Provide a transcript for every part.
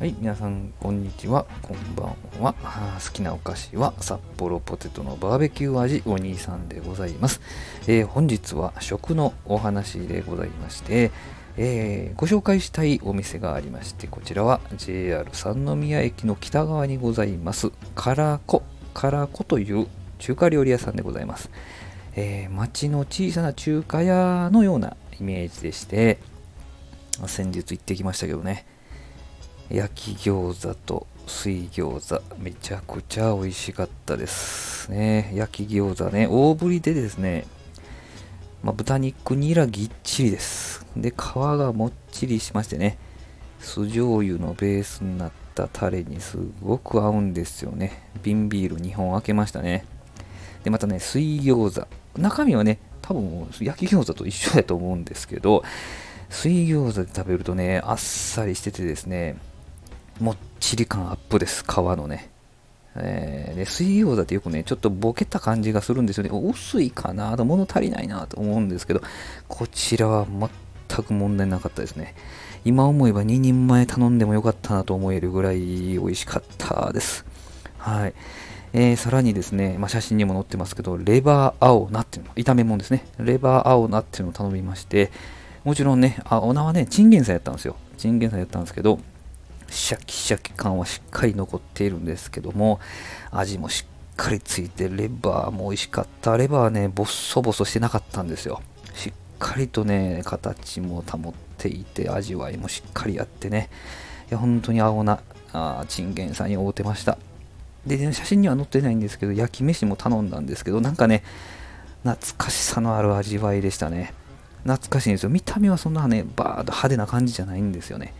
はい、皆さん、こんにちは。こんばんは。好きなお菓子は札幌ポテトのバーベキュー味お兄さんでございます。えー、本日は食のお話でございまして、えー、ご紹介したいお店がありまして、こちらは JR 三宮駅の北側にございます、からこ、からこという中華料理屋さんでございます。えー、町の小さな中華屋のようなイメージでして、先日行ってきましたけどね、焼き餃子と水餃子めちゃくちゃ美味しかったですね。焼き餃子ね大ぶりでですね、まあ、豚肉にらぎっちりです。で皮がもっちりしましてね酢醤油のベースになったタレにすごく合うんですよね。瓶ビール2本開けましたね。でまたね水餃子。中身はね多分焼き餃子と一緒だと思うんですけど水餃子で食べるとねあっさりしててですねもっちり感アップです、皮のね。えー、で水餃子ってよくね、ちょっとボケた感じがするんですよね。薄いかなと、物足りないなと思うんですけど、こちらは全く問題なかったですね。今思えば2人前頼んでもよかったなと思えるぐらい美味しかったです。はい。えー、さらにですね、まあ、写真にも載ってますけど、レバー青菜っていうの、炒め物ですね。レバー青菜っていうのを頼みまして、もちろんね、青菜はね、チンゲン菜やったんですよ。チンゲン菜やったんですけど、シャキシャキ感はしっかり残っているんですけども、味もしっかりついて、レバーも美味しかった。レバーはね、ボッソボソしてなかったんですよ。しっかりとね、形も保っていて、味わいもしっかりあってね、いや、本当に青な、あチンゲンさんに会うてました。で、ね、写真には載ってないんですけど、焼き飯も頼んだんですけど、なんかね、懐かしさのある味わいでしたね。懐かしいんですよ。見た目はそんなね、バーッと派手な感じじゃないんですよね。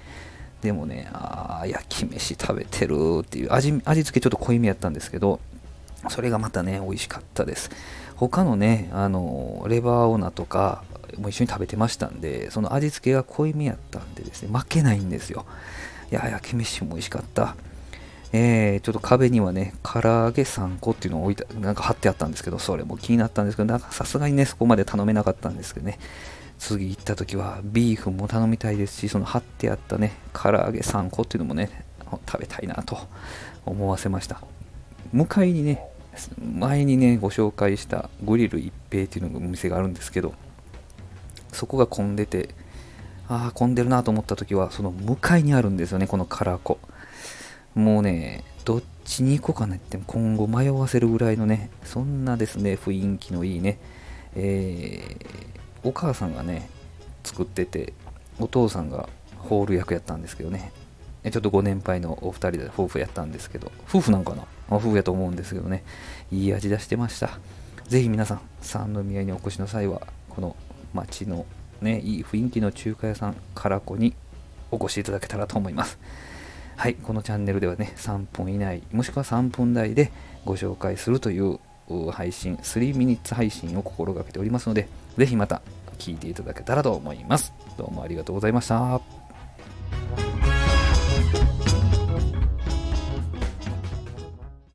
でもね、ああ、焼き飯食べてるっていう味、味付けちょっと濃いめやったんですけど、それがまたね、美味しかったです。他のね、あの、レバーオーナーとかも一緒に食べてましたんで、その味付けが濃いめやったんでですね、負けないんですよ。いや、焼き飯も美味しかった。えー、ちょっと壁にはね、唐揚げ3個っていうのを置いた、なんか貼ってあったんですけど、それも気になったんですけど、なんかさすがにね、そこまで頼めなかったんですけどね、次行った時はビーフも頼みたいですし、その貼ってあったね、唐揚げ3個っていうのもね、食べたいなと思わせました。向かいにね、前にね、ご紹介したグリル一平っていうのがお店があるんですけど、そこが混んでて、ああ、混んでるなと思った時は、その向かいにあるんですよね、このカラコ。もうね、どっちに行こうかなって今後迷わせるぐらいのね、そんなですね、雰囲気のいいね、えーお母さんがね作っててお父さんがホール役やったんですけどね。ちょっとご年配のお二人で夫婦やったんですけど夫婦なんかな？夫婦やと思うんですけどね。いい味出してました。ぜひ皆さん三宮にお越しの際はこの街のねいい雰囲気の中華屋さんからこにお越しいただけたらと思います。はい、このチャンネルではね、3分以内、もしくは3分台でご紹介するという配信、3ミニッツ配信を心がけておりますので、ぜひまた聞いていただけたらと思います。どうもありがとうございました。